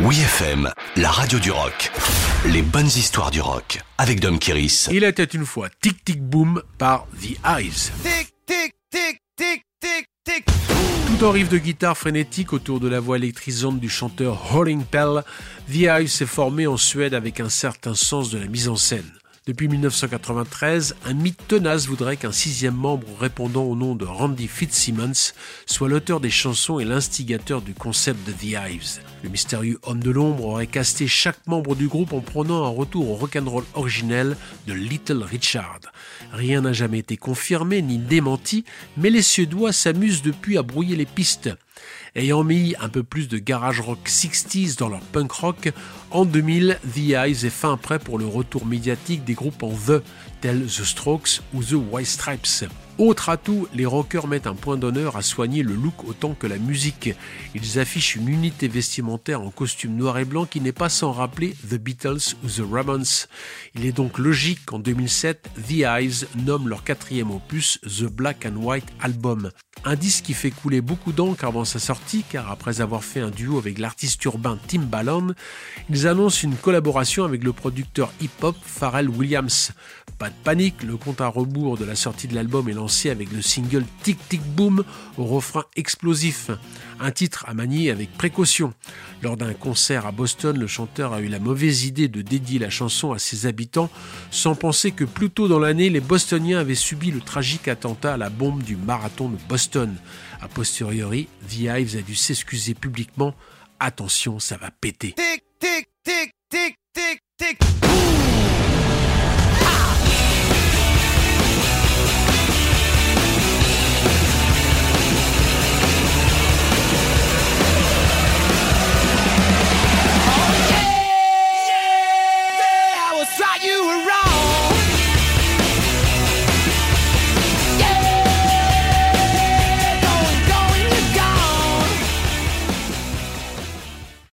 Oui FM, la radio du rock. Les bonnes histoires du rock avec Dom Kiris. Il était une fois Tic Tic Boom par The Eyes. Tic, tic, tic, tic, tic, tic. Tout en riff de guitare frénétique autour de la voix électrisante du chanteur Holling Pell, The Eyes s'est formé en Suède avec un certain sens de la mise en scène. Depuis 1993, un mythe tenace voudrait qu'un sixième membre répondant au nom de Randy Fitzsimmons soit l'auteur des chansons et l'instigateur du concept de The Hives. Le mystérieux homme de l'ombre aurait casté chaque membre du groupe en prenant un retour au rock'n'roll originel de Little Richard. Rien n'a jamais été confirmé ni démenti, mais les Suédois s'amusent depuis à brouiller les pistes. Ayant mis un peu plus de garage rock 60s dans leur punk rock, en 2000, The Eyes est fin prêt pour le retour médiatique des groupes en The, tels The Strokes ou The White Stripes. Autre atout, les rockers mettent un point d'honneur à soigner le look autant que la musique. Ils affichent une unité vestimentaire en costume noir et blanc qui n'est pas sans rappeler The Beatles ou The Ramones. Il est donc logique qu'en 2007, The Eyes nomme leur quatrième opus The Black and White Album. Un disque qui fait couler beaucoup d'encre avant sa sortie car après avoir fait un duo avec l'artiste urbain Tim Ballon, ils annoncent une collaboration avec le producteur hip-hop Pharrell Williams. Pas de panique, le compte à rebours de la sortie de l'album est avec le single Tic Tic Boom au refrain explosif. Un titre à manier avec précaution. Lors d'un concert à Boston, le chanteur a eu la mauvaise idée de dédier la chanson à ses habitants sans penser que plus tôt dans l'année, les Bostoniens avaient subi le tragique attentat à la bombe du marathon de Boston. A posteriori, The Hives a dû s'excuser publiquement. Attention, ça va péter. Tic, tic, tic, tic, tic, tic. Right, you were wrong.